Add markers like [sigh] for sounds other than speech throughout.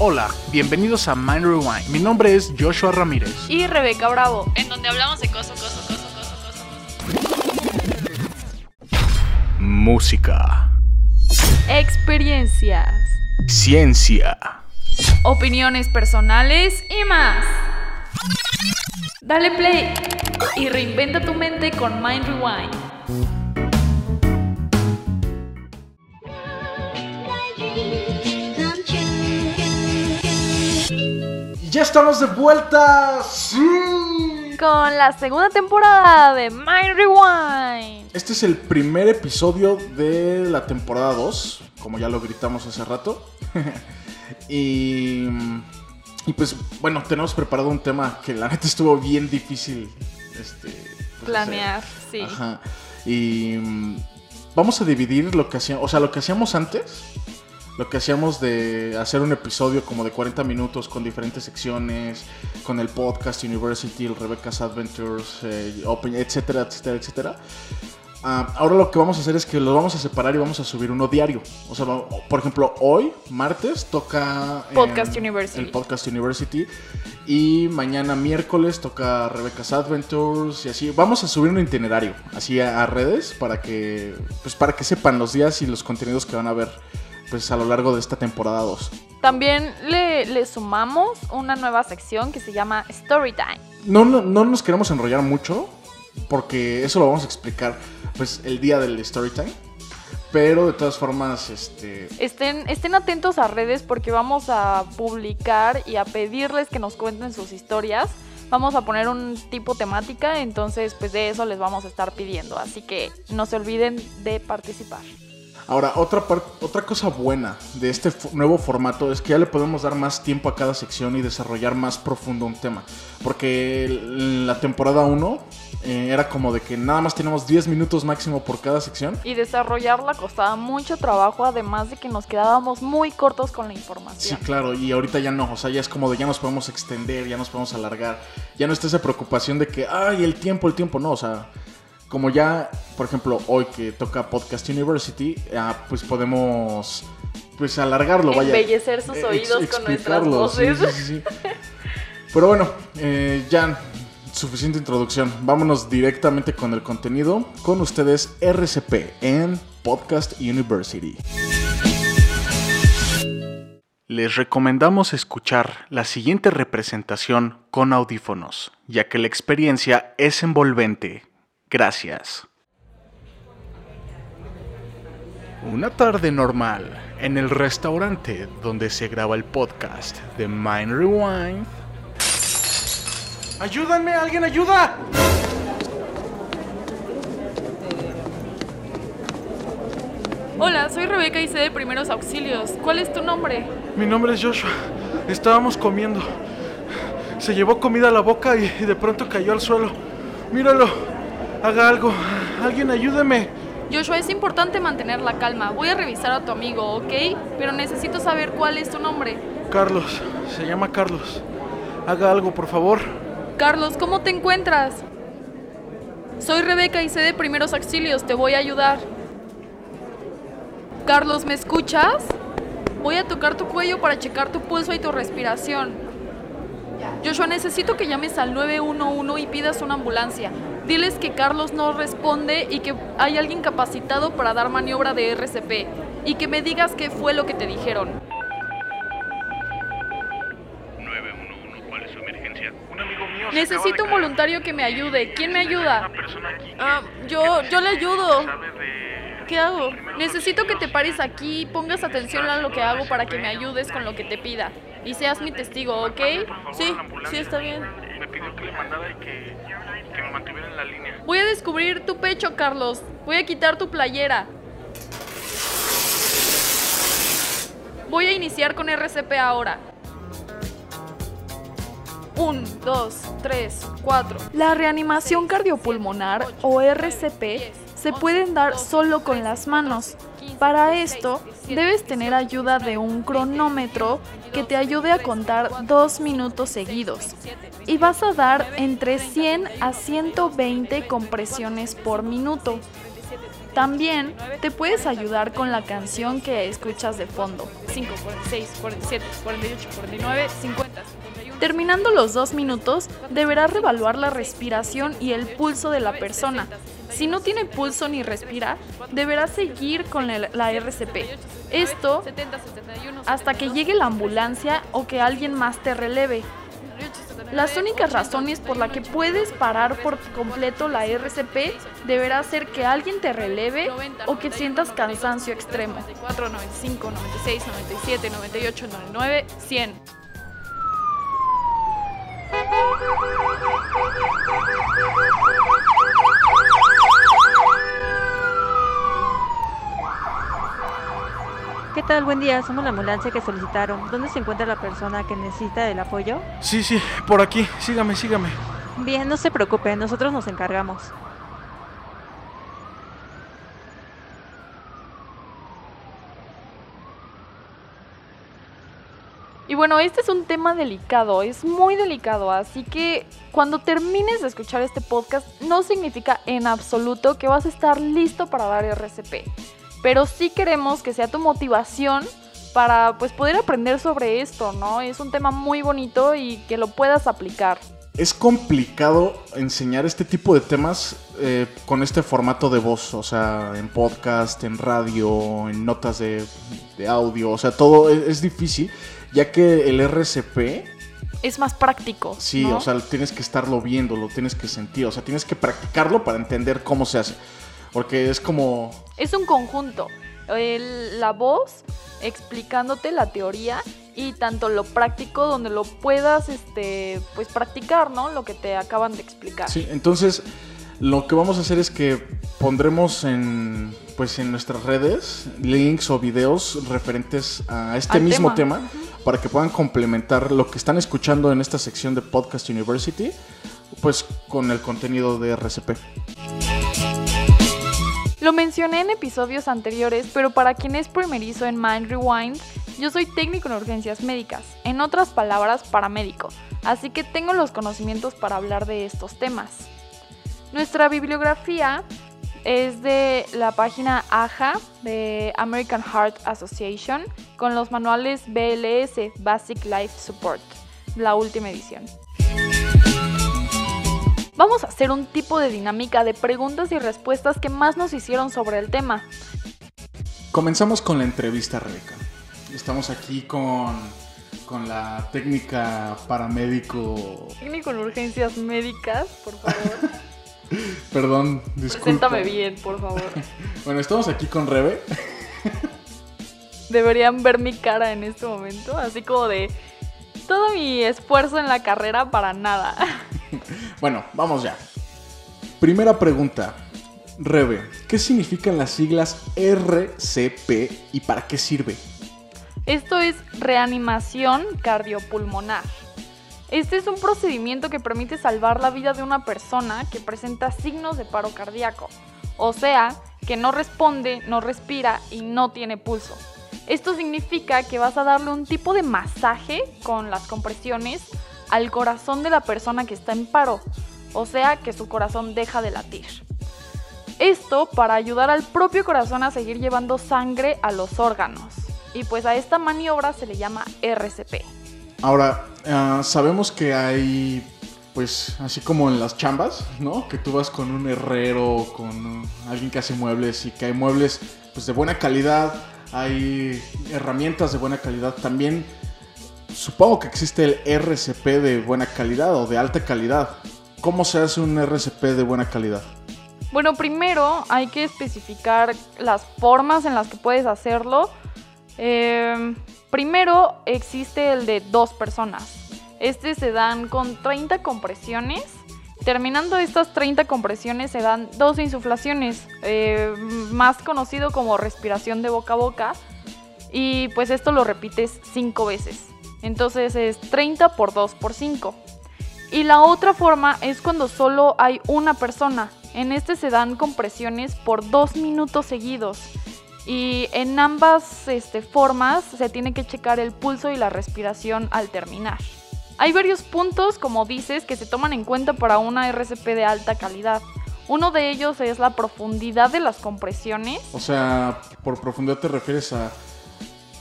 Hola, bienvenidos a Mind Rewind. Mi nombre es Joshua Ramírez. Y Rebeca Bravo, en donde hablamos de cosas, cosas, cosas, cosas, cosas. Música, Experiencias, ciencia, opiniones personales y más. Dale play y reinventa tu mente con Mind Rewind. Ya estamos de vuelta. Sí. Con la segunda temporada de Mind Rewind. Este es el primer episodio de la temporada 2, como ya lo gritamos hace rato. [laughs] y, y pues bueno, tenemos preparado un tema que la neta estuvo bien difícil este, pues, Planear, sí. Ajá. Y mm, vamos a dividir lo que hacíamos, o sea, lo que hacíamos antes. Lo que hacíamos de hacer un episodio como de 40 minutos con diferentes secciones, con el podcast University, el Rebecca's Adventures, eh, Open, etcétera, etcétera, etcétera. Ah, ahora lo que vamos a hacer es que lo vamos a separar y vamos a subir uno diario. O sea, por ejemplo, hoy, martes, toca em, Podcast University. el Podcast University. Y mañana, miércoles, toca Rebecca's Adventures y así. Vamos a subir un itinerario así a, a redes para que, pues, para que sepan los días y los contenidos que van a ver pues, a lo largo de esta temporada 2. También le, le sumamos una nueva sección que se llama Storytime. No, no, no nos queremos enrollar mucho porque eso lo vamos a explicar pues el día del story time. Pero de todas formas, este, Estén, estén atentos a redes porque vamos a publicar y a pedirles que nos cuenten sus historias. Vamos a poner un tipo temática, entonces pues de eso les vamos a estar pidiendo. Así que no se olviden de participar. Ahora, otra, otra cosa buena de este nuevo formato es que ya le podemos dar más tiempo a cada sección y desarrollar más profundo un tema. Porque la temporada 1 era como de que nada más tenemos 10 minutos máximo por cada sección. Y desarrollarla costaba mucho trabajo, además de que nos quedábamos muy cortos con la Sí, información. claro, y ahorita ya no, o sea, ya es como de ya nos podemos extender, ya nos podemos alargar, ya no está esa preocupación de que, ay, el tiempo, el tiempo, no, o sea, como ya, por ejemplo, hoy que toca Podcast University, ah, pues podemos, pues alargarlo, vaya. Embellecer sus Eh, oídos ex- con nuestras voces. sí, sí, sí. Pero bueno, eh, ya, suficiente introducción, vámonos directamente con el contenido, con ustedes RCP en Podcast University. Les recomendamos escuchar la siguiente representación con audífonos, ya que la experiencia es envolvente. Gracias. Una tarde normal en el restaurante donde se graba el podcast de Mind Rewind. ¡Ayúdenme! ¡Alguien ayuda! Hola, soy Rebeca y sé de primeros auxilios. ¿Cuál es tu nombre? Mi nombre es Joshua. Estábamos comiendo. Se llevó comida a la boca y, y de pronto cayó al suelo. Míralo. Haga algo. Alguien ayúdeme. Joshua, es importante mantener la calma. Voy a revisar a tu amigo, ¿ok? Pero necesito saber cuál es tu nombre. Carlos. Se llama Carlos. Haga algo, por favor. Carlos, ¿cómo te encuentras? Soy Rebeca y sé de primeros auxilios. Te voy a ayudar. Carlos, ¿me escuchas? Voy a tocar tu cuello para checar tu pulso y tu respiración. Joshua, necesito que llames al 911 y pidas una ambulancia. Diles que Carlos no responde y que hay alguien capacitado para dar maniobra de RCP. Y que me digas qué fue lo que te dijeron. 911, ¿cuál es su emergencia? Un amigo mío. Necesito un voluntario que me ayude. ¿Quién me ayuda? persona aquí Ah, yo, yo le ayudo. sabe de... ¿Qué hago? Necesito que te pares aquí, pongas atención a lo que hago para que me ayudes con lo que te pida. Y seas mi testigo, ¿ok? Sí, sí, está bien. Me pidió que le mandara y que, que me en la línea. Voy a descubrir tu pecho, Carlos. Voy a quitar tu playera. Voy a iniciar con RCP ahora. 1, 2, 3, 4. La reanimación cardiopulmonar o RCP se pueden dar solo con las manos. Para esto, debes tener ayuda de un cronómetro que te ayude a contar dos minutos seguidos. Y vas a dar entre 100 a 120 compresiones por minuto. También te puedes ayudar con la canción que escuchas de fondo. 5, 46, 47, 48, 49, 50, 51. Terminando los dos minutos, deberás revaluar la respiración y el pulso de la persona. Si no tiene pulso ni respira, deberás seguir con la RCP. Esto 70, 71, hasta que llegue la ambulancia o que alguien más te releve. 78, 79, Las únicas razones por las que puedes parar por completo la RCP deberá ser que alguien te releve 90, o que 91, sientas 92, cansancio extremo. 94, 95, 96, 97, 98, 99, 100. ¿Qué tal? Buen día, somos la ambulancia que solicitaron. ¿Dónde se encuentra la persona que necesita el apoyo? Sí, sí, por aquí. Sígame, sígame. Bien, no se preocupe, nosotros nos encargamos. Y bueno, este es un tema delicado, es muy delicado, así que cuando termines de escuchar este podcast no significa en absoluto que vas a estar listo para dar RCP, pero sí queremos que sea tu motivación para pues poder aprender sobre esto, ¿no? Es un tema muy bonito y que lo puedas aplicar. Es complicado enseñar este tipo de temas eh, con este formato de voz, o sea, en podcast, en radio, en notas de, de audio, o sea, todo es, es difícil, ya que el RCP, Es más práctico. sí, ¿no? o sea, tienes que estarlo viendo, lo tienes que sentir, o sea, tienes que practicarlo para entender cómo se hace, porque es como, Es un conjunto. El- la voz explicándote la teoría y tanto lo práctico donde lo puedas este pues practicar, ¿no? Lo que te acaban de explicar. Sí, entonces lo que vamos a hacer es que pondremos en pues en nuestras redes links o videos referentes a este Al mismo tema. tema, para que puedan complementar lo que están escuchando en esta sección de Podcast University pues con el contenido de RCP. Lo mencioné en episodios anteriores, pero para quien es primerizo en Mind Rewind, yo soy técnico en urgencias médicas, en otras palabras, paramédico, así que tengo los conocimientos para hablar de estos temas. Nuestra bibliografía es de la página AHA de American Heart Association con los manuales BLS, Basic Life Support, la última edición. Vamos a hacer un tipo de dinámica de preguntas y respuestas que más nos hicieron sobre el tema. Comenzamos con la entrevista, Rebeca. Estamos aquí con, con la técnica paramédico. Técnico en urgencias médicas, por favor. [laughs] Perdón, disculpa. Preséntame bien, por favor. [laughs] Bueno, estamos aquí con Rebe. Deberían ver mi cara en este momento, así como de todo mi esfuerzo en la carrera para nada. [laughs] Bueno, vamos ya. Primera pregunta. Rebe, ¿qué significan las siglas RCP y para qué sirve? Esto es reanimación cardiopulmonar. Este es un procedimiento que permite salvar la vida de una persona que presenta signos de paro cardíaco, o sea, que no responde, no respira y no tiene pulso. Esto significa que vas a darle un tipo de masaje con las compresiones al corazón de la persona que está en paro, o sea, que su corazón deja de latir. Esto para ayudar al propio corazón a seguir llevando sangre a los órganos. Y pues a esta maniobra se le llama RCP. Ahora, ah, sabemos que hay, pues, así como en las chambas, ¿no? Que tú vas con un herrero, con alguien que hace muebles y que hay muebles, pues, de buena calidad, hay herramientas de buena calidad. También supongo que existe el RCP de buena calidad o de alta calidad. ¿Cómo se hace un RCP de buena calidad? Bueno, primero hay que especificar las formas en las que puedes hacerlo. Eh, primero existe el de dos personas. Este se dan con 30 compresiones. Terminando estas 30 compresiones se dan dos insuflaciones, eh, más conocido como respiración de boca a boca. Y pues esto lo repites 5 veces. Entonces es 30 por 2 por 5. Y la otra forma es cuando solo hay una persona. En este se dan compresiones por dos minutos seguidos. Y en ambas este, formas se tiene que checar el pulso y la respiración al terminar. Hay varios puntos, como dices, que se toman en cuenta para una RCP de alta calidad. Uno de ellos es la profundidad de las compresiones. O sea, por profundidad te refieres a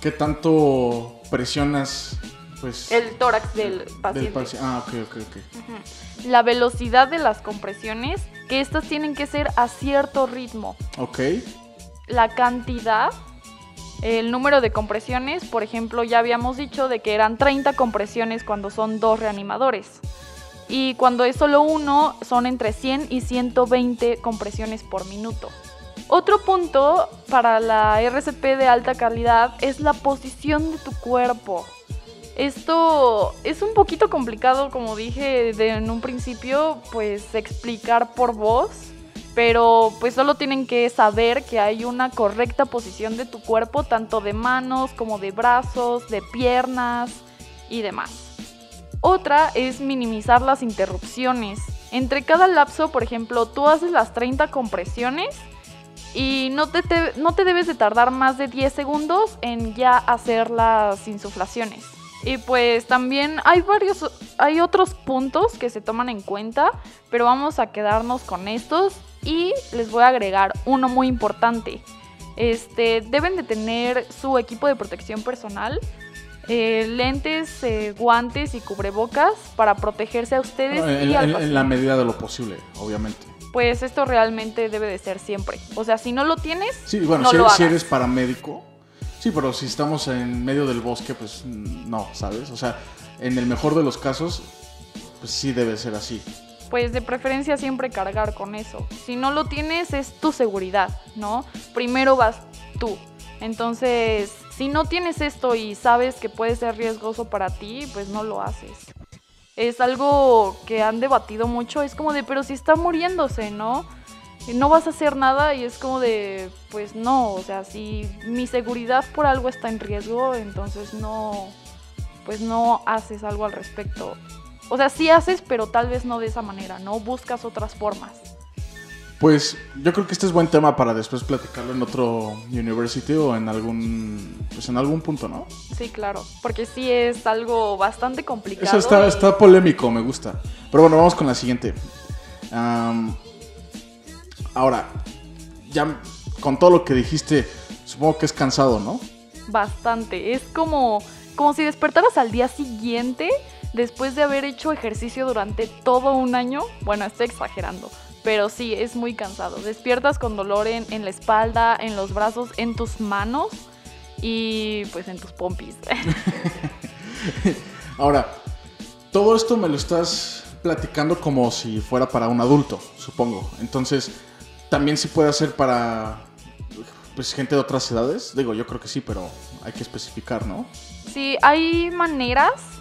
qué tanto presionas pues El tórax del del paciente. paci- Ah, ok, ok, ok. La velocidad de las compresiones, que estas tienen que ser a cierto ritmo. Ok. La cantidad, el número de compresiones, por ejemplo, ya habíamos dicho de que eran 30 compresiones cuando son dos reanimadores. Y cuando es solo uno, son entre 100 y 120 compresiones por minuto. Otro punto para la RCP de alta calidad es la posición de tu cuerpo. Esto es un poquito complicado, como dije en un principio, pues explicar por voz, pero pues solo tienen que saber que hay una correcta posición de tu cuerpo, tanto de manos como de brazos, de piernas y demás. Otra es minimizar las interrupciones. Entre cada lapso, por ejemplo, tú haces las 30 compresiones y no te, no te debes de tardar más de 10 segundos en ya hacer las insuflaciones. Y pues también hay varios, hay otros puntos que se toman en cuenta, pero vamos a quedarnos con estos y les voy a agregar uno muy importante. Este, deben de tener su equipo de protección personal, eh, lentes, eh, guantes y cubrebocas para protegerse a ustedes Bueno, en, y al en- en la medida de lo posible, obviamente. pues esto realmente debe de ser siempre. O sea, si no lo tienes, Sí, bueno, no si, lo eres, si hagas. eres paramédico, sí, pero si estamos en medio del bosque, pues mm, no, ¿sabes? O sea, en el mejor de los casos, pues sí debe ser así. Pues de preferencia siempre cargar con eso. Si no lo tienes es tu seguridad, ¿no? Primero vas tú. Entonces, si no tienes esto y sabes que puede ser riesgoso para ti, pues no lo haces. Es algo que han debatido mucho, es como de, pero si está muriéndose, ¿no? No vas a hacer nada y es como de, pues no, o sea, si mi seguridad por algo está en riesgo, entonces no, pues no haces algo al respecto. O sea, sí haces, pero tal vez no de esa manera, ¿no? Buscas otras formas. Pues yo creo que este es buen tema para después platicarlo en otro university o en algún, pues en algún punto, ¿no? Sí, claro. Porque sí es algo bastante complicado. Eso está, y- está polémico, me gusta. Pero bueno, vamos con la siguiente. Ahora, ya con todo lo que dijiste, supongo que es cansado, ¿no? Bastante. Es como, como si despertaras al día siguiente después de haber hecho ejercicio durante todo un año. Bueno, estoy exagerando. Pero sí, es muy cansado. Despiertas con dolor en, en la espalda, en los brazos, en tus manos y pues en tus pompis. [laughs] Ahora, todo esto me lo estás platicando como si fuera para un adulto, supongo. Entonces, también sí puede ser para pues, gente de otras edades. Digo, yo creo que sí, pero hay que especificar, ¿no? Sí, hay maneras.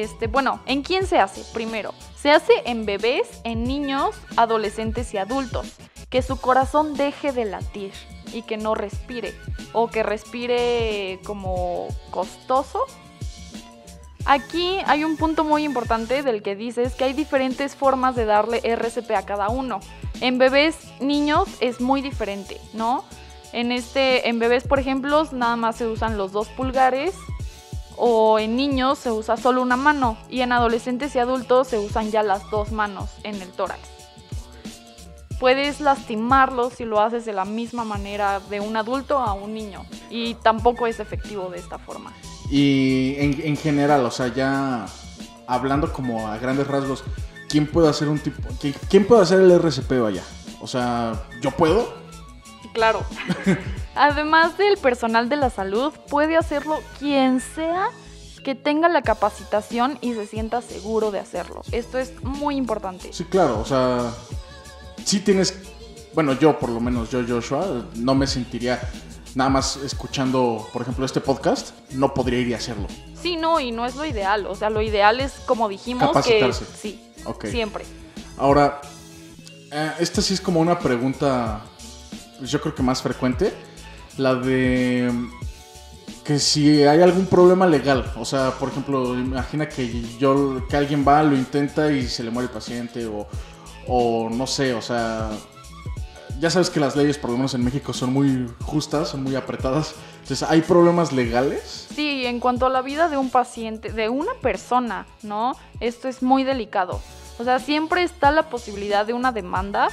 Este, bueno, ¿en quién se hace? Primero, se hace en bebés, en niños, adolescentes y adultos. Que su corazón deje de latir y que no respire. O que respire como costoso. Aquí hay un punto muy importante del que dices que hay diferentes formas de darle RCP a cada uno. En bebés, niños es muy diferente, ¿no? En este, en bebés, por ejemplo, nada más se usan los dos pulgares o en niños se usa solo una mano y en adolescentes y adultos se usan ya las dos manos en el tórax. Puedes lastimarlos si lo haces de la misma manera de un adulto a un niño y tampoco es efectivo de esta forma. Y en, en general, o sea, ya hablando como a grandes rasgos, ¿quién puede hacer un tipo, qui- quién puede hacer el RCP vaya? O sea, ¿yo puedo? Claro. [laughs] Además del personal de la salud, puede hacerlo quien sea que tenga la capacitación y se sienta seguro de hacerlo. Esto es muy importante. Sí, claro, o sea, sí tienes, bueno, yo por lo menos, yo Joshua, no me sentiría nada más escuchando, por ejemplo, este podcast, no podría ir y hacerlo. Sí, no, y no es lo ideal. O sea, lo ideal es, como dijimos, que Capacitarse. sí, Ok. siempre. Ahora, eh, esta sí es como una pregunta, pues yo creo que más frecuente, la de que si hay algún problema legal, o sea, por ejemplo, imagina que yo que alguien va, lo intenta y se le muere el paciente o, o no sé, o sea, ya sabes que las leyes, por lo menos en México, son muy justas, son muy apretadas. Entonces, ¿hay problemas legales? Sí, en cuanto a la vida de un paciente, de una persona, ¿no? Esto es muy delicado. O sea, siempre está la posibilidad de una demanda.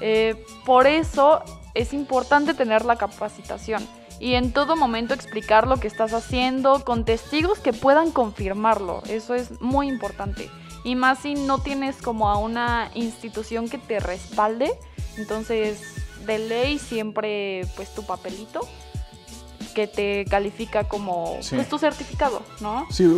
eh, por eso es importante tener la capacitación y en todo momento explicar lo que estás haciendo con testigos que puedan confirmarlo. Eso es muy importante. Y más si no tienes como a una institución que te respalde. Entonces, de ley siempre pues tu papelito que te califica como Sí. pues, tu certificado, ¿no? Sí,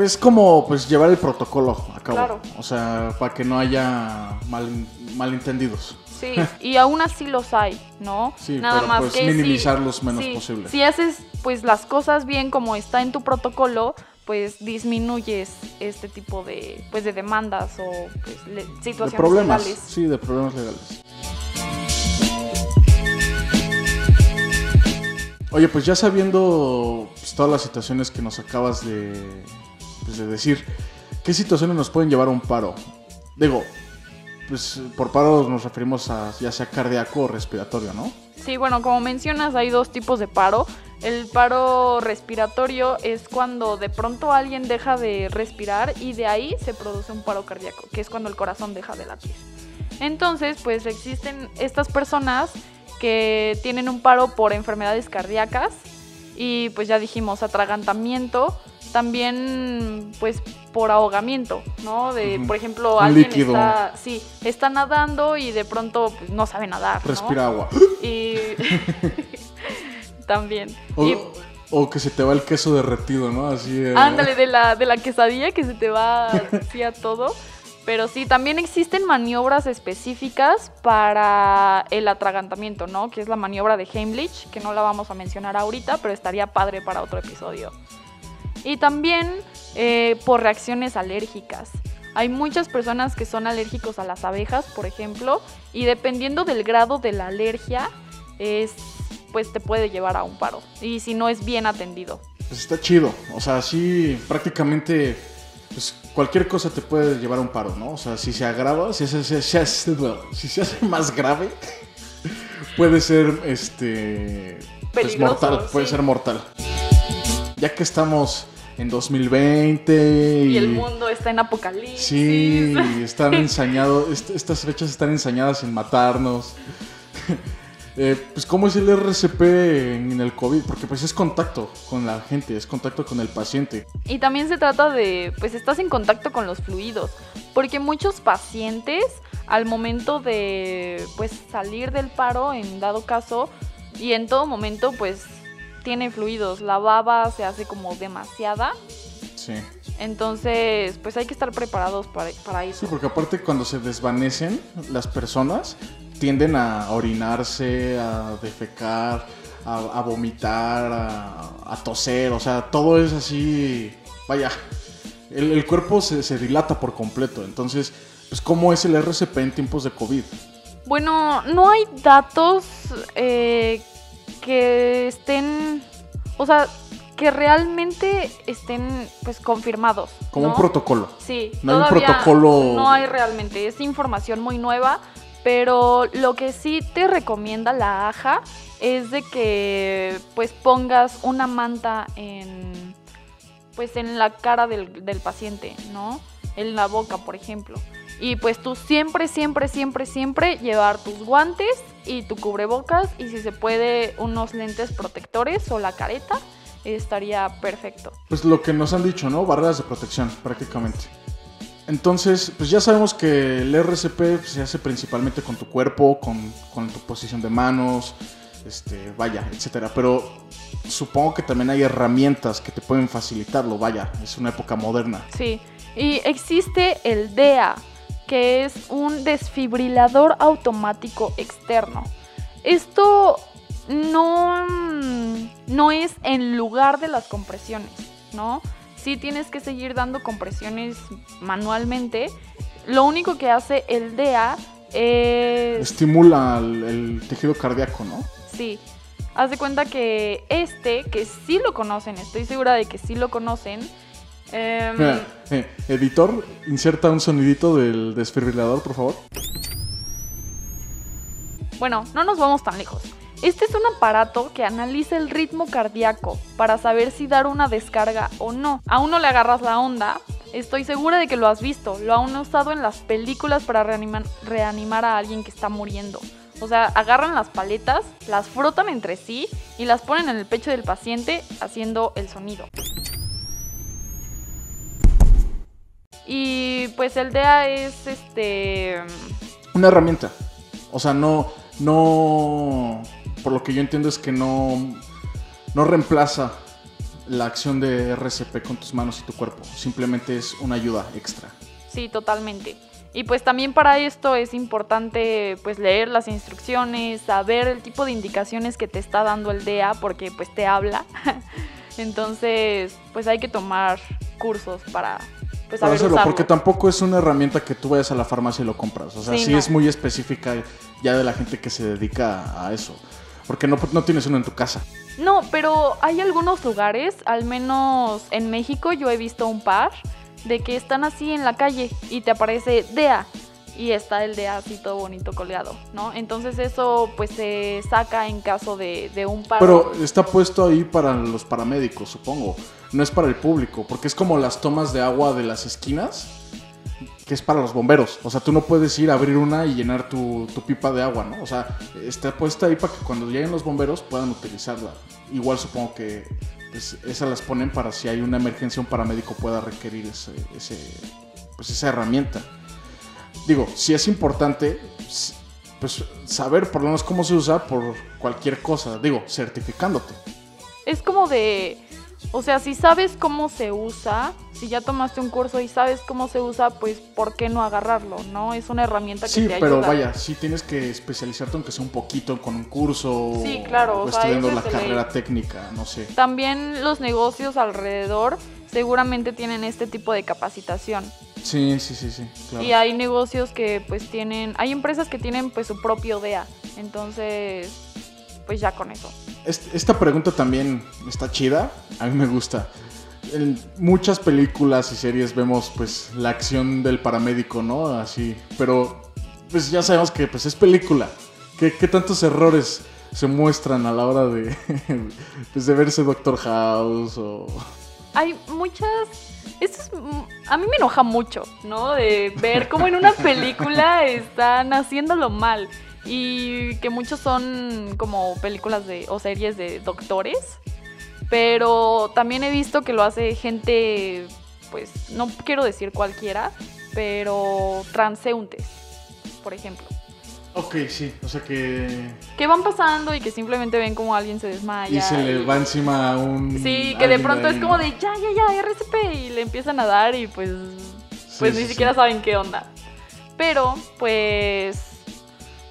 es como pues llevar el protocolo a cabo. Claro. O sea, para que no haya mal, malentendidos. Sí, y aún así los hay, ¿no? Sí, Nada pero más pues que si- minimizarlos menos sí, posible. Si haces pues las cosas bien como está en tu protocolo, pues disminuyes este tipo de pues de demandas o pues, le- de situaciones problemas. legales. Sí, de problemas legales. Oye, pues ya sabiendo pues, todas las situaciones que nos acabas de, pues, de decir, ¿qué situaciones nos pueden llevar a un paro? Digo, pues por paro nos referimos a ya sea cardíaco o respiratorio, ¿no? Sí, bueno, como mencionas, hay dos tipos de paro. El paro respiratorio es cuando de pronto alguien deja de respirar y de ahí se produce un paro cardíaco, que es cuando el corazón deja de latir. Entonces, pues existen estas personas que tienen un paro por enfermedades cardíacas y pues ya dijimos atragantamiento, también pues por ahogamiento, ¿no? De, por ejemplo, alguien líquido. está, sí, está nadando y de pronto pues, no sabe nadar, ¿no? Respira agua. Y [laughs] también. O, Y o que se te va el queso derretido, ¿no? Así. eh, ándale de la, de la quesadilla que se te va así a todo. Pero sí, también existen maniobras específicas para el atragantamiento, ¿no? Que es la maniobra de Heimlich, que no la vamos a mencionar ahorita, pero estaría padre para otro episodio. Y también eh, por reacciones alérgicas. Hay muchas personas que son alérgicos a las abejas, por ejemplo, y dependiendo del grado de la alergia, es, pues te puede llevar a un paro. Y si no es bien atendido. Pues está chido. O sea, sí, prácticamente. Pues cualquier cosa te puede llevar a un paro, ¿no? O sea, si se agrava, si se, se- se hace, [laughs] si se hace más grave, [laughs] puede ser este. Pues mortal, puede sí. ser mortal. Ya que estamos en 2020 y. Y el mundo está en apocalipsis. Sí, están [laughs] ensañados, est- estas fechas están ensañadas en matarnos. [laughs] Eh, pues cómo es el RCP en el COVID, porque pues es contacto con la gente, es contacto con el paciente. Y también se trata de, pues estás en contacto con los fluidos, porque muchos pacientes al momento de, pues salir del paro, en dado caso, y en todo momento, pues tiene fluidos, la baba se hace como demasiada, Sí. entonces, pues hay que estar preparados para, para Sí, eso. porque aparte cuando se desvanecen las personas tienden a orinarse, a defecar, a, a vomitar, a, a toser, o sea, todo es así, vaya, el, el cuerpo se, se dilata por completo, entonces, pues cómo es el RCP en tiempos de COVID. Bueno, no hay datos eh, que estén, o sea, que realmente estén, pues, confirmados. Como ¿no? un protocolo. Sí, No hay un protocolo- No hay realmente, es información muy nueva, pero lo que sí te recomienda la AJA es de que pues pongas una manta en pues en la cara del, del paciente, ¿no? En la boca, por ejemplo. Y pues tú siempre, siempre, siempre, siempre llevar tus guantes y tu cubrebocas y si se puede unos lentes protectores o la careta, estaría perfecto. Pues lo que nos han dicho, ¿no? Barreras de protección, prácticamente. Entonces, pues ya sabemos que el RCP se hace principalmente con tu cuerpo, con, con tu posición de manos, este, vaya, etcétera. Pero supongo que también hay herramientas que te pueden facilitarlo, vaya, es una época moderna. Sí, y existe el DEA, que es un desfibrilador automático externo. Esto no, no es en lugar de las compresiones, ¿no? Sí tienes que seguir dando compresiones manualmente. Lo único que hace el DEA es... Estimula el, el tejido cardíaco, ¿no? Sí. Haz de cuenta que este, que sí lo conocen, estoy segura de que sí lo conocen. Em, Mira, eh, editor, inserta un sonidito del desfibrilador, por favor. Bueno, no nos vamos tan lejos. Este es un aparato que analiza el ritmo cardíaco para saber si dar una descarga o no. A uno le agarras la onda, Estoy segura de que lo has visto. Lo han usado en las películas para reanimar, reanimar a alguien que está muriendo. O sea, agarran las paletas, las frotan entre sí y las ponen en el pecho del paciente haciendo el sonido. Y pues el DEA es este... Una herramienta. O sea, no, no, por lo que yo entiendo es que no, no reemplaza la acción de RCP con tus manos y tu cuerpo. Simplemente es una ayuda extra. Sí, totalmente. Y pues también para esto es importante pues leer las instrucciones, saber el tipo de indicaciones que te está dando el DEA porque pues te habla. [laughs] Entonces, pues hay que tomar cursos para pues saber hacerlo, usarlo. porque tampoco es una herramienta que tú vayas a la farmacia y lo compras. O sea, Sí, sí, no. es muy específica ya de la gente que se dedica a eso. Porque no, no tienes uno en tu casa. No, pero hay algunos lugares, al menos en México yo he visto un par, de que están así en la calle y te aparece DEA y está el DEA así todo bonito colgado, ¿no? Entonces eso pues se saca en caso de, de un paro. Pero está puesto ahí para los paramédicos, supongo. No es para el público, porque es como las tomas de agua de las esquinas, que es para los bomberos. O sea, tú no puedes ir a abrir una y llenar tu, tu pipa de agua, ¿no? O sea, está puesta ahí para que cuando lleguen los bomberos puedan utilizarla. Igual supongo que pues, esas las ponen para si hay una emergencia, un paramédico pueda requerir ese, ese, pues, esa herramienta. Digo, si es importante, s- pues saber por lo menos cómo se usa por cualquier cosa. Digo, certificándote. Es como de, o sea, si sabes cómo se usa, si ya tomaste un curso y sabes cómo se usa, pues ¿por qué no agarrarlo, no? Es una herramienta que Sí, te pero ayuda. vaya, sí tienes que especializarte aunque sea un poquito con un curso Sí, claro, o o sea, estudiando la carrera técnica, no sé. También los negocios alrededor seguramente tienen este tipo de capacitación. Sí, sí, sí, sí, claro. Y hay negocios que pues tienen, hay empresas que tienen pues su propio DEA. Entonces, pues ya con eso. Est- Esta pregunta también está chida, a mí me gusta. En muchas películas y series vemos pues la acción del paramédico, ¿no? Así, pero pues ya sabemos que pues es película. ¿Qué, qué tantos errores se muestran a la hora de, [laughs] pues, de verse Doctor House o... Hay muchas... Esto es, a mí me enoja mucho, ¿no? De ver cómo en una película están haciéndolo mal. Y que muchos son como películas de, o series de doctores. Pero también he visto que lo hace gente, pues no quiero decir cualquiera, pero transeúntes, por ejemplo. Ok, sí, o sea que... Que van pasando y que simplemente ven como alguien se desmaya. Y se le va encima a un... Sí, que de pronto ahí, es como de ya, ya, ya, RCP y le empiezan a dar y pues, pues Sí, ni siquiera sí. saben qué onda. Pero, pues,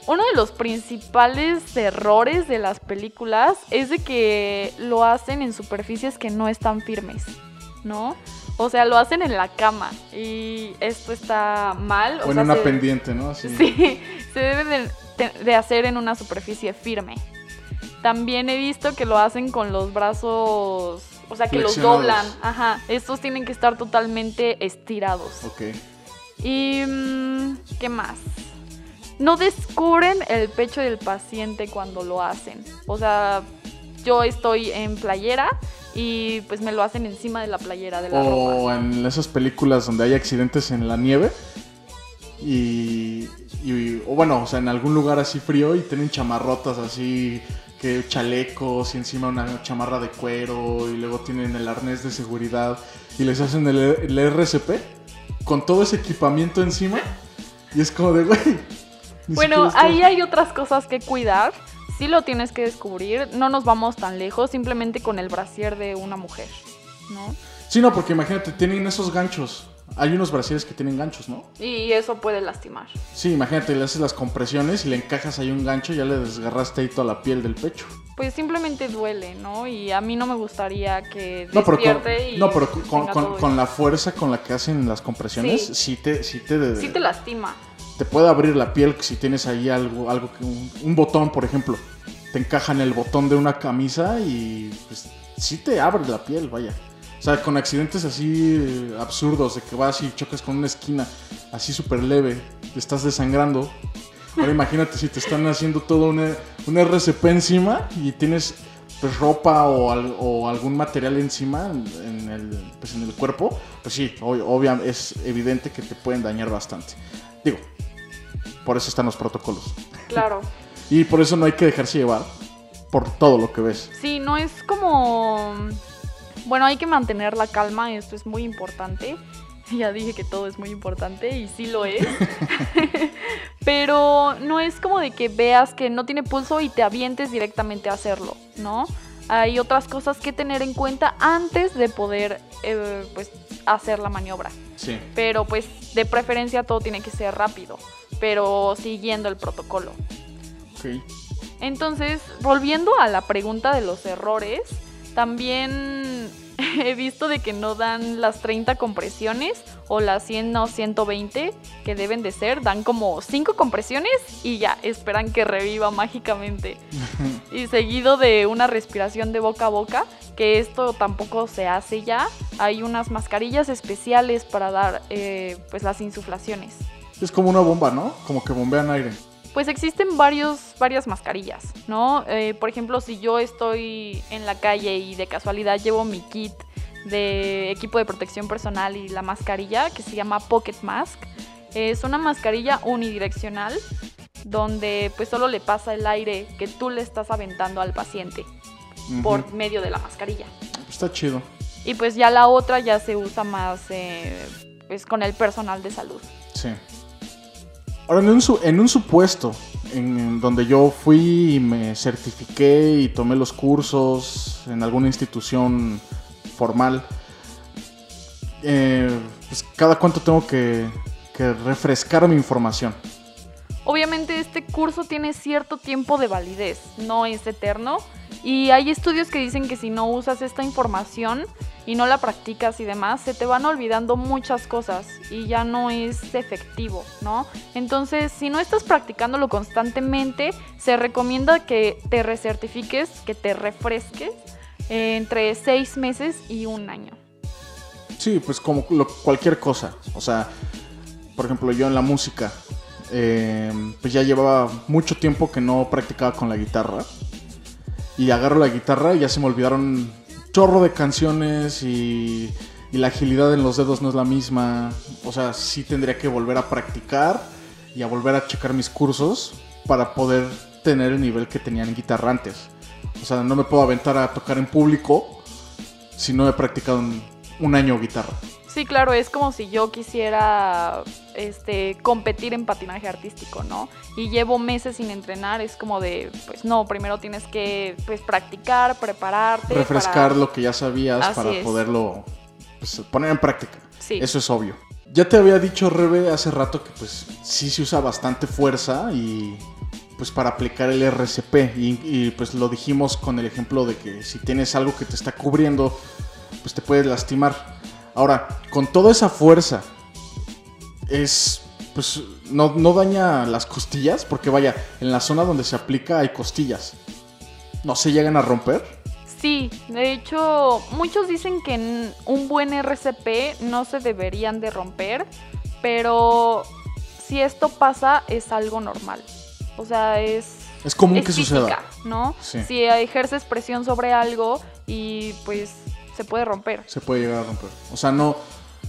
uno de los principales errores de las películas es de que lo hacen en superficies que no están firmes, ¿no? O sea, lo hacen en la cama y esto está mal. O en sea, una se- pendiente, ¿no? Así. Sí, [laughs] se debe de, hacer en una superficie firme. También he visto que lo hacen con los brazos, o sea, que los doblan. Ajá, estos tienen que estar totalmente estirados. Ok. Y, mm, ¿qué más? No descubren el pecho del paciente cuando lo hacen. O sea, yo estoy en playera y pues me lo hacen encima de la playera de la ropa. O en esas películas donde hay accidentes en la nieve. Y, y- O bueno, o sea, en algún lugar así frío y tienen chamarrotas así. Que chalecos y encima una chamarra de cuero. Y luego tienen el arnés de seguridad. Y les hacen el, el RCP. Con todo ese equipamiento encima. Y es como de, güey. Bueno, ahí hay otras cosas que cuidar. Sí lo tienes que descubrir. No nos vamos tan lejos, simplemente con el brasier de una mujer, ¿no? Sí, no, porque imagínate, tienen esos ganchos. Hay unos brasieres que tienen ganchos, ¿no? Y eso puede lastimar. Sí, imagínate, le haces las compresiones y le encajas ahí un gancho y ya le desgarraste ahí toda la piel del pecho. Pues simplemente duele, ¿no? Y a mí no me gustaría que No, pero con, y no, pero con, con- la fuerza con la que hacen las compresiones, Sí. sí, te, sí te, Sí te lastima. Te puede abrir la piel si tienes ahí algo, algo que un, botón, por ejemplo. Te encajan el botón de una camisa y pues sí te abre la piel, vaya. O sea, con accidentes así eh, absurdos, de que vas y chocas con una esquina así súper leve, te estás desangrando. Ahora imagínate si te están haciendo todo una, un RCP encima y tienes pues ropa o, o algún material encima en, en el, pues, en el cuerpo, pues sí, obvio, es evidente que te pueden dañar bastante. Digo, por eso están los protocolos. Claro. [laughs] Y por eso no hay que dejarse llevar por todo lo que ves. Sí, no es como... Bueno, hay que mantener la calma, esto es muy importante. [laughs] Ya dije que todo es muy importante y sí lo es. [laughs] Pero no es como de que veas que no tiene pulso y te avientes directamente a hacerlo, ¿no? Hay otras cosas que tener en cuenta antes de poder eh, pues, hacer la maniobra. Sí. Pero pues de preferencia todo tiene que ser rápido, pero siguiendo el protocolo. Ok. Entonces, volviendo a la pregunta de los errores, también [laughs] he visto de que no dan las 30 compresiones o las 100 o 120 que deben de ser, dan como 5 compresiones y ya, esperan que reviva mágicamente. [laughs] y seguido de una respiración de boca a boca, que esto tampoco se hace ya, hay unas mascarillas especiales para dar eh, pues las insuflaciones. Es como una bomba, ¿no? Como que bombean aire. Pues existen varios, varias mascarillas, ¿no? Eh, por ejemplo, si yo estoy en la calle y de casualidad llevo mi kit de equipo de protección personal y la mascarilla que se llama Pocket Mask, es una mascarilla unidireccional donde pues solo le pasa el aire que tú le estás aventando al paciente por medio de la mascarilla. Está chido. Y pues ya la otra ya se usa más eh, pues con el personal de salud. Sí. Ahora, en un, en un supuesto en, donde yo fui y me certifiqué y tomé los cursos en alguna institución formal, eh, pues, ¿cada cuánto tengo que refrescar mi información? Obviamente este curso tiene cierto tiempo de validez, no es eterno. Y hay estudios que dicen que si no usas esta información y no la practicas y demás, se te van olvidando muchas cosas y ya no es efectivo, ¿no? Entonces, si no estás practicándolo constantemente, se recomienda que te recertifiques, que te refresques entre seis meses y un año. Sí, pues como cualquier cosa. O sea, por ejemplo, yo en la música, eh, pues ya llevaba mucho tiempo que no practicaba con la guitarra. Y agarro la guitarra y ya se me olvidaron chorro de canciones y, la agilidad en los dedos no es la misma. O sea, sí tendría que volver a practicar y a volver a checar mis cursos para poder tener el nivel que tenía en guitarra antes. O sea, no me puedo aventar a tocar en público si no he practicado un, un año guitarra. Sí, claro, es como si yo quisiera este, competir en patinaje artístico, ¿no? Y llevo meses sin entrenar, es como de, pues no, primero tienes que pues, practicar, prepararte. refrescar para- lo que ya sabías Así para es. poderlo pues, poner en práctica. Sí. Eso es obvio. Ya te había dicho, Rebe, hace rato que pues sí se usa bastante fuerza y pues para aplicar el RCP y, y, pues lo dijimos con el ejemplo de que si tienes algo que te está cubriendo pues te puedes lastimar. Ahora, con toda esa fuerza es pues no, no daña las costillas porque vaya, en la zona donde se aplica hay costillas. ¿No se llegan a romper? Sí, de hecho, muchos dicen que en un buen RCP no se deberían de romper, pero si esto pasa es algo normal. O sea, es Es común es que física, suceda. ¿no? Sí. Si ejerces presión sobre algo y pues se puede romper. se puede llegar a romper. O sea, no,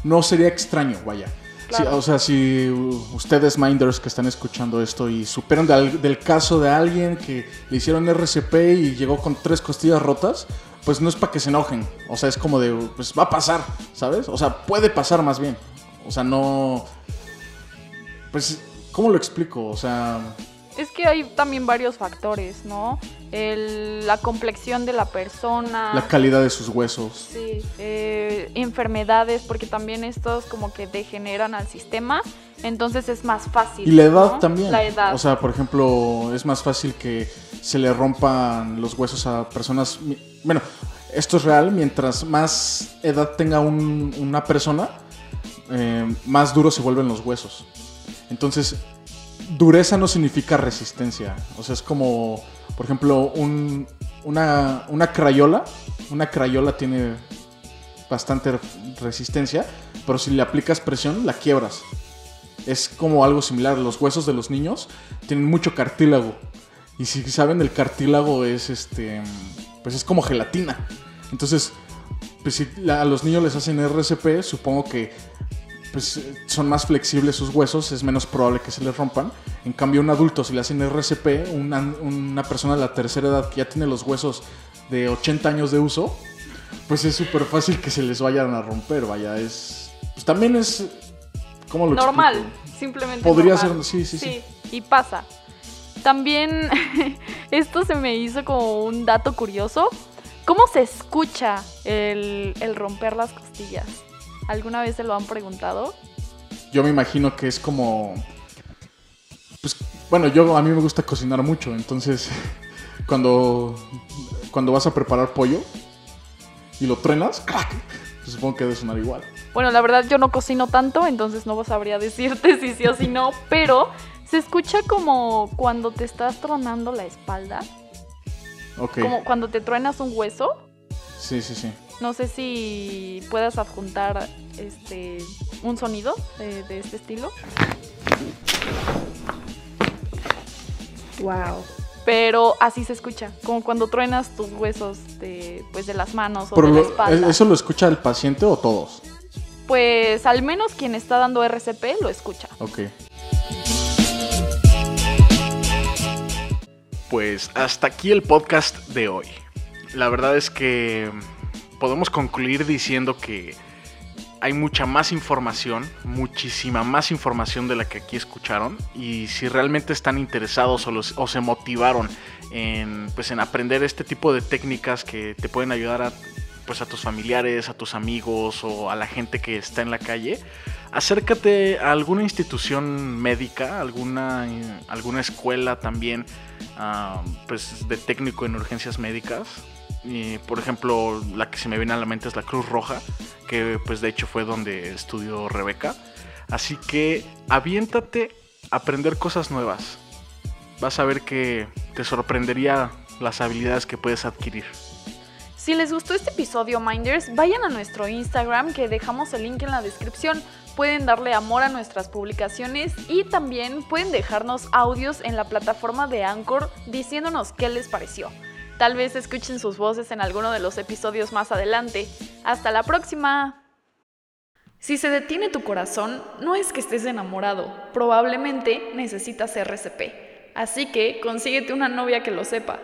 no sería extraño, vaya. Sí, Claro. o sea, si ustedes, minders, que están escuchando esto y superan del, del caso de alguien que le hicieron RCP y llegó con tres costillas rotas, pues no es para que se enojen. O sea, es como de, pues va a pasar, ¿sabes? O sea, puede pasar más bien. O sea, no... Pues, ¿cómo lo explico? O sea, Es que hay también varios factores, ¿no? El- la complexión de la persona. la calidad de sus huesos. Sí, eh, enfermedades, porque también estos como que degeneran al sistema, entonces es más fácil. Y la edad ¿no? también. La edad. O sea, por ejemplo, es más fácil que se le rompan los huesos a personas. Bueno, esto es real. Mientras más edad tenga un- una persona, eh, más duros se vuelven los huesos. Entonces, dureza no significa resistencia. O sea, es como, por ejemplo, un- una, una crayola. Una crayola tiene bastante resistencia, pero si le aplicas presión, la quiebras. Es como algo similar. Los huesos de los niños tienen mucho cartílago. Y si saben, el cartílago es este. pues es como gelatina. Entonces, pues si a los niños les hacen RCP, supongo que pues eh, son más flexibles sus huesos, es menos probable que se les rompan. En cambio, un adulto, si le hacen RCP, una, una persona de la tercera edad que ya tiene los huesos de 80 años de uso, pues es súper fácil que se les vayan a romper, vaya, es... Pues también es... ¿Cómo lo Normal, explico? simplemente. Podría normal. ser, sí, sí, sí. y pasa. También [laughs] esto se me hizo como un dato curioso. ¿Cómo se escucha el, el romper las costillas? ¿Alguna vez se lo han preguntado? Yo me imagino que es como... Pues, bueno, yo a mí me gusta cocinar mucho, entonces [laughs] cuando, cuando vas a preparar pollo y lo ¡crack! pues supongo que debe sonar igual. Bueno, la verdad yo no cocino tanto, entonces no sabría [laughs] decirte si sí o si no, pero se escucha como cuando te estás tronando la espalda, Ok, como cuando te truenas un hueso. sí, sí, sí. No sé si puedas adjuntar este un sonido de, de este estilo. Wow. Pero así se escucha, como cuando truenas tus huesos de, pues, de las manos o Pero de la espalda. ¿Eso lo escucha el paciente o todos? Pues al menos quien está dando RCP lo escucha. Ok. Pues hasta aquí el podcast de hoy. La verdad es que podemos concluir diciendo que hay mucha más información, muchísima más información de la que aquí escucharon. Y si realmente están interesados o, se motivaron en, pues, en aprender este tipo de técnicas que te pueden ayudar a, pues, a tus familiares, a tus amigos o a la gente que está en la calle, acércate a alguna institución médica, alguna, alguna escuela también ah, pues, de técnico en urgencias médicas. Por ejemplo, la que se me viene a la mente es la Cruz Roja, que pues de hecho fue donde estudió Rebeca. Así que aviéntate a aprender cosas nuevas. Vas a ver que te sorprendería las habilidades que puedes adquirir. Si les gustó este episodio, Minders, vayan a nuestro Instagram que dejamos el link en la descripción. Pueden darle amor a nuestras publicaciones y también pueden dejarnos audios en la plataforma de Anchor diciéndonos qué les pareció. Tal vez escuchen sus voces en alguno de los episodios más adelante. Hasta la próxima. Si se detiene tu corazón, no es que estés enamorado, probablemente necesitas RCP. Así que consíguete una novia que lo sepa.